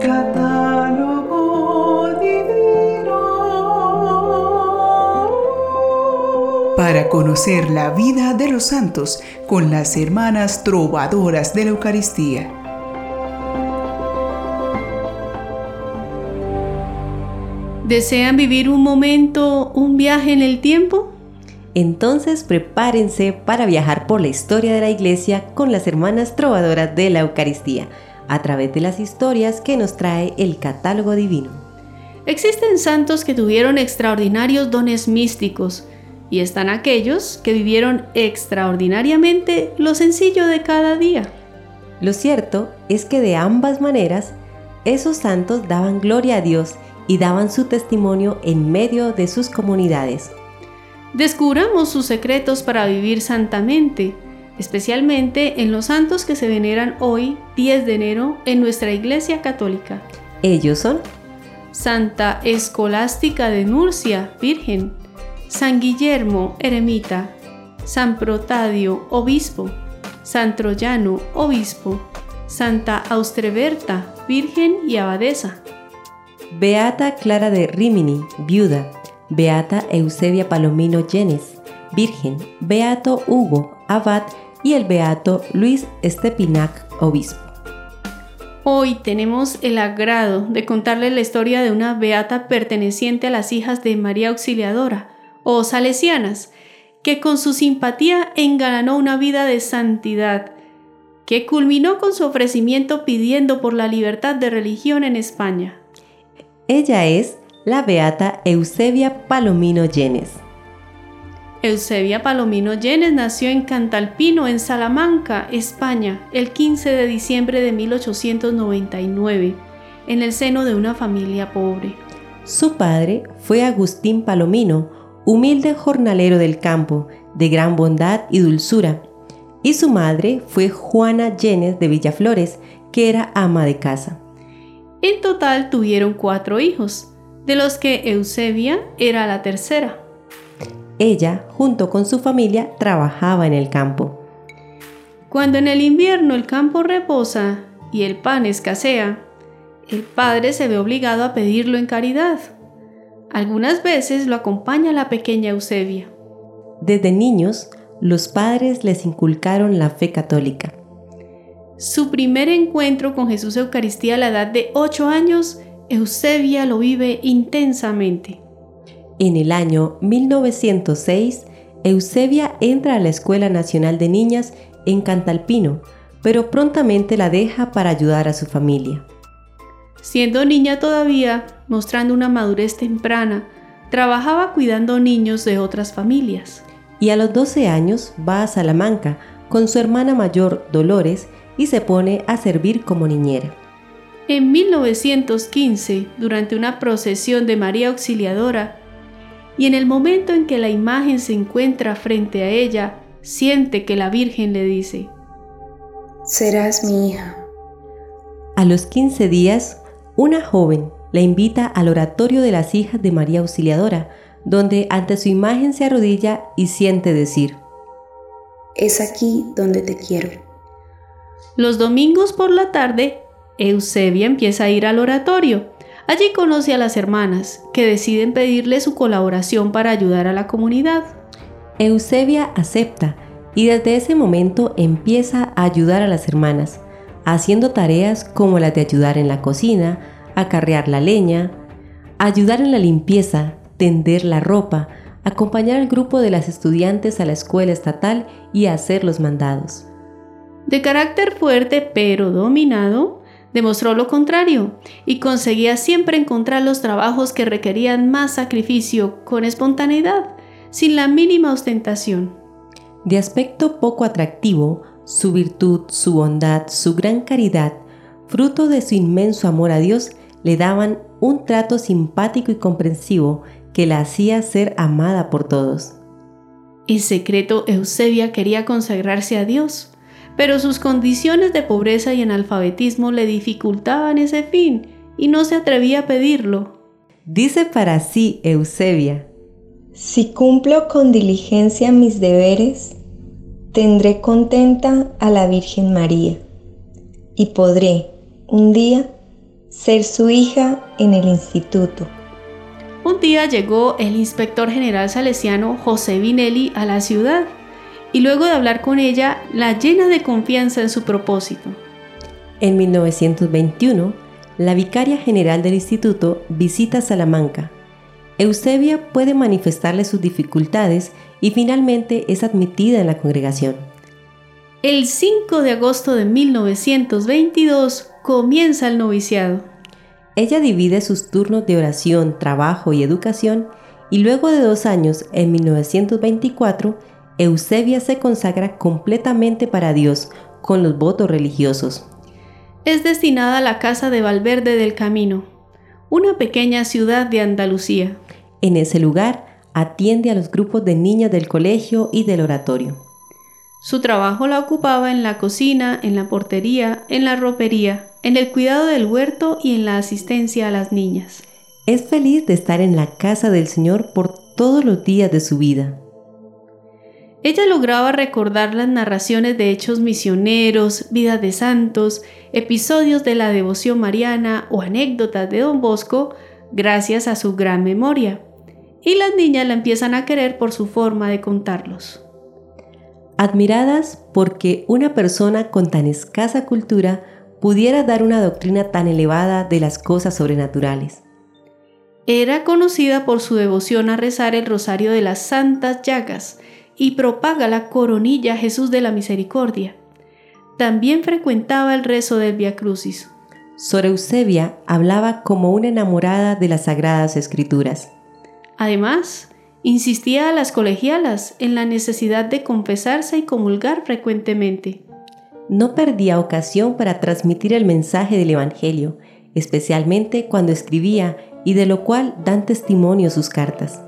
Catálogo divino. Para conocer la vida de los santos con las hermanas trovadoras de la Eucaristía. ¿Desean vivir un momento, un viaje en el tiempo? Entonces prepárense para viajar por la historia de la iglesia con las hermanas trovadoras de la Eucaristía, a través de las historias que nos trae el catálogo divino. Existen santos que tuvieron extraordinarios dones místicos, y están aquellos que vivieron extraordinariamente lo sencillo de cada día. Lo cierto es que de ambas maneras, esos santos daban gloria a Dios y daban su testimonio en medio de sus comunidades. Descubramos sus secretos para vivir santamente, especialmente en los santos que se veneran hoy, 10 de enero, en nuestra Iglesia Católica. Ellos son Santa Escolástica de Nurcia, Virgen, San Guillermo, Eremita, San Protadio, Obispo, San Troyano, Obispo, Santa Austreberta, Virgen y Abadesa. Beata Clara de Rimini, viuda. Beata Eusebia Palomino Llenes, virgen. Beato Hugo, abad. Y el Beato Luis Estepinac, obispo. Hoy tenemos el agrado de contarles la historia de una beata perteneciente a las hijas de María Auxiliadora, o salesianas, que con su simpatía engalanó una vida de santidad, que culminó con su ofrecimiento pidiendo por la libertad de religión en España. Ella es la beata Eusebia Palomino Llenes. Eusebia Palomino Llenes nació en Cantalpino, en Salamanca, España, el 15 de diciembre de 1899, en el seno de una familia pobre. Su padre fue Agustín Palomino, humilde jornalero del campo, de gran bondad y dulzura, y su madre fue Juana Llenes de Villaflores, que era ama de casa. En total tuvieron cuatro hijos, de los que Eusebia era la tercera. Ella, junto con su familia, trabajaba en el campo. Cuando en el invierno el campo reposa y el pan escasea, el padre se ve obligado a pedirlo en caridad. Algunas veces lo acompaña la pequeña Eusebia. Desde niños, los padres les inculcaron la fe católica. Su primer encuentro con Jesús Eucaristía a la edad de 8 años, Eusebia lo vive intensamente. En el año 1906, Eusebia entra a la Escuela Nacional de Niñas en Cantalpino, pero prontamente la deja para ayudar a su familia. Siendo niña todavía, mostrando una madurez temprana, trabajaba cuidando niños de otras familias. Y a los 12 años va a Salamanca con su hermana mayor Dolores y se pone a servir como niñera. En 1915, durante una procesión de María Auxiliadora, y en el momento en que la imagen se encuentra frente a ella, siente que la Virgen le dice, Serás mi hija. A los 15 días, una joven la invita al oratorio de las hijas de María Auxiliadora, donde ante su imagen se arrodilla y siente decir, Es aquí donde te quiero. Los domingos por la tarde, Eusebia empieza a ir al oratorio. Allí conoce a las hermanas, que deciden pedirle su colaboración para ayudar a la comunidad. Eusebia acepta y desde ese momento empieza a ayudar a las hermanas, haciendo tareas como las de ayudar en la cocina, acarrear la leña, ayudar en la limpieza, tender la ropa, acompañar al grupo de las estudiantes a la escuela estatal y hacer los mandados. De carácter fuerte pero dominado, demostró lo contrario y conseguía siempre encontrar los trabajos que requerían más sacrificio con espontaneidad, sin la mínima ostentación. De aspecto poco atractivo, su virtud, su bondad, su gran caridad, fruto de su inmenso amor a Dios, le daban un trato simpático y comprensivo que la hacía ser amada por todos. En secreto, Eusebia quería consagrarse a Dios, pero sus condiciones de pobreza y analfabetismo le dificultaban ese fin y no se atrevía a pedirlo. Dice para sí Eusebia, Si cumplo con diligencia mis deberes, tendré contenta a la Virgen María y podré, un día, ser su hija en el instituto. Un día llegó el inspector general salesiano José Vinelli a la ciudad y luego de hablar con ella la llena de confianza en su propósito. En 1921, la vicaria general del instituto visita Salamanca. Eusebia puede manifestarle sus dificultades y finalmente es admitida en la congregación. El 5 de agosto de 1922 comienza el noviciado. Ella divide sus turnos de oración, trabajo y educación y luego de dos años, en 1924, Eusebia se consagra completamente para Dios con los votos religiosos. Es destinada a la casa de Valverde del Camino, una pequeña ciudad de Andalucía. En ese lugar atiende a los grupos de niñas del colegio y del oratorio. Su trabajo la ocupaba en la cocina, en la portería, en la ropería, en el cuidado del huerto y en la asistencia a las niñas. Es feliz de estar en la casa del Señor por todos los días de su vida. Ella lograba recordar las narraciones de hechos misioneros, vidas de santos, episodios de la devoción mariana o anécdotas de don Bosco gracias a su gran memoria. Y las niñas la empiezan a querer por su forma de contarlos admiradas porque una persona con tan escasa cultura pudiera dar una doctrina tan elevada de las cosas sobrenaturales. Era conocida por su devoción a rezar el rosario de las santas llagas y propaga la coronilla Jesús de la Misericordia. También frecuentaba el rezo del Via Crucis. Sor Eusebia hablaba como una enamorada de las sagradas escrituras. Además, Insistía a las colegialas en la necesidad de confesarse y comulgar frecuentemente. No perdía ocasión para transmitir el mensaje del Evangelio, especialmente cuando escribía y de lo cual dan testimonio sus cartas.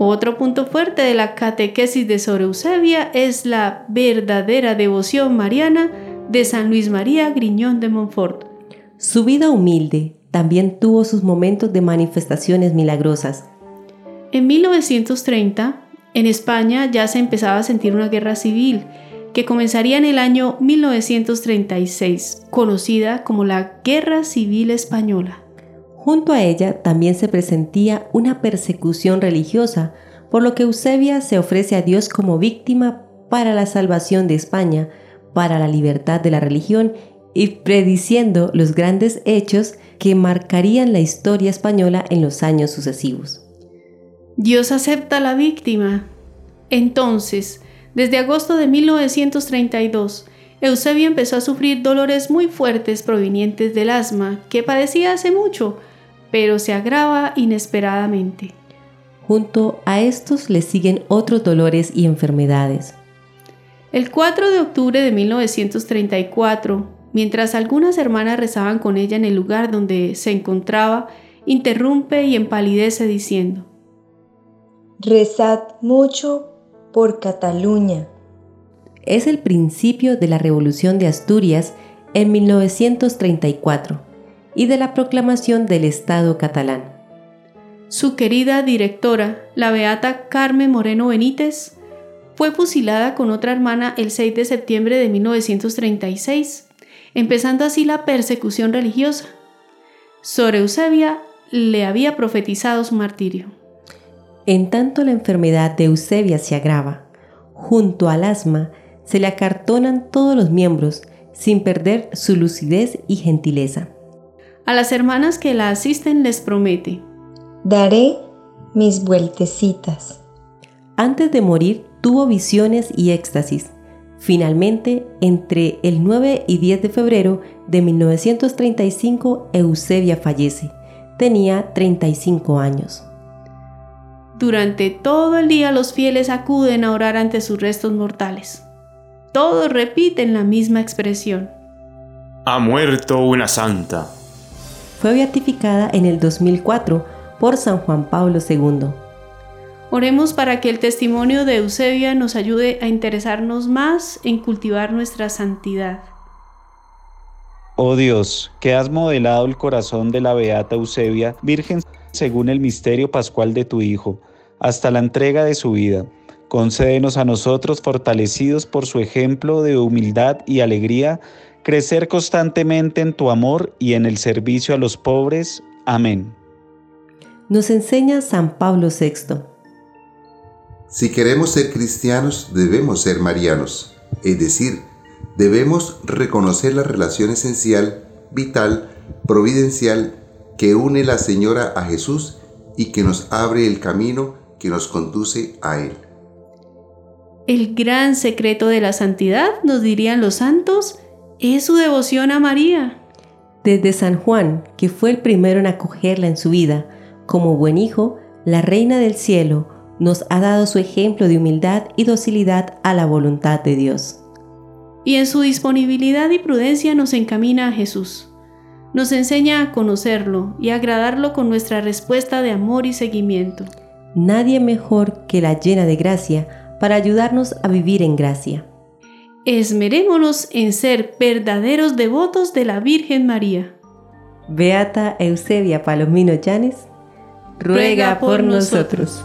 Otro punto fuerte de la catequesis de Sor Eusebia es la verdadera devoción mariana de San Luis María Griñón de Montfort. Su vida humilde también tuvo sus momentos de manifestaciones milagrosas. En 1930, en España ya se empezaba a sentir una guerra civil que comenzaría en el año 1936, conocida como la Guerra Civil Española. Junto a ella también se presentía una persecución religiosa, por lo que Eusebia se ofrece a Dios como víctima para la salvación de España, para la libertad de la religión y prediciendo los grandes hechos que marcarían la historia española en los años sucesivos. Dios acepta a la víctima. Entonces, desde agosto de 1932, Eusebio empezó a sufrir dolores muy fuertes provenientes del asma que padecía hace mucho, pero se agrava inesperadamente. Junto a estos le siguen otros dolores y enfermedades. El 4 de octubre de 1934, mientras algunas hermanas rezaban con ella en el lugar donde se encontraba, interrumpe y empalidece diciendo, Rezad mucho por Cataluña. Es el principio de la Revolución de Asturias en 1934 y de la proclamación del Estado catalán. Su querida directora, la beata Carmen Moreno Benítez, fue fusilada con otra hermana el 6 de septiembre de 1936, empezando así la persecución religiosa. Sor Eusebia le había profetizado su martirio. En tanto la enfermedad de Eusebia se agrava, junto al asma se le acartonan todos los miembros, sin perder su lucidez y gentileza. A las hermanas que la asisten les promete, Daré mis vueltecitas. Antes de morir tuvo visiones y éxtasis. Finalmente, entre el 9 y 10 de febrero de 1935, Eusebia fallece. Tenía 35 años. Durante todo el día los fieles acuden a orar ante sus restos mortales. Todos repiten la misma expresión. Ha muerto una santa. Fue beatificada en el 2004 por San Juan Pablo II. Oremos para que el testimonio de Eusebia nos ayude a interesarnos más en cultivar nuestra santidad. Oh Dios, que has modelado el corazón de la Beata Eusebia, Virgen según el misterio pascual de tu Hijo, hasta la entrega de su vida. Concédenos a nosotros, fortalecidos por su ejemplo de humildad y alegría, crecer constantemente en tu amor y en el servicio a los pobres. Amén. Nos enseña San Pablo VI. Si queremos ser cristianos, debemos ser marianos, es decir, debemos reconocer la relación esencial, vital, providencial que une la Señora a Jesús y que nos abre el camino que nos conduce a Él. El gran secreto de la santidad, nos dirían los santos, es su devoción a María. Desde San Juan, que fue el primero en acogerla en su vida, como buen hijo, la Reina del Cielo nos ha dado su ejemplo de humildad y docilidad a la voluntad de Dios. Y en su disponibilidad y prudencia nos encamina a Jesús. Nos enseña a conocerlo y agradarlo con nuestra respuesta de amor y seguimiento. Nadie mejor que la llena de gracia para ayudarnos a vivir en gracia. Esmerémonos en ser verdaderos devotos de la Virgen María. Beata Eusebia Palomino Llanes, ruega por nosotros.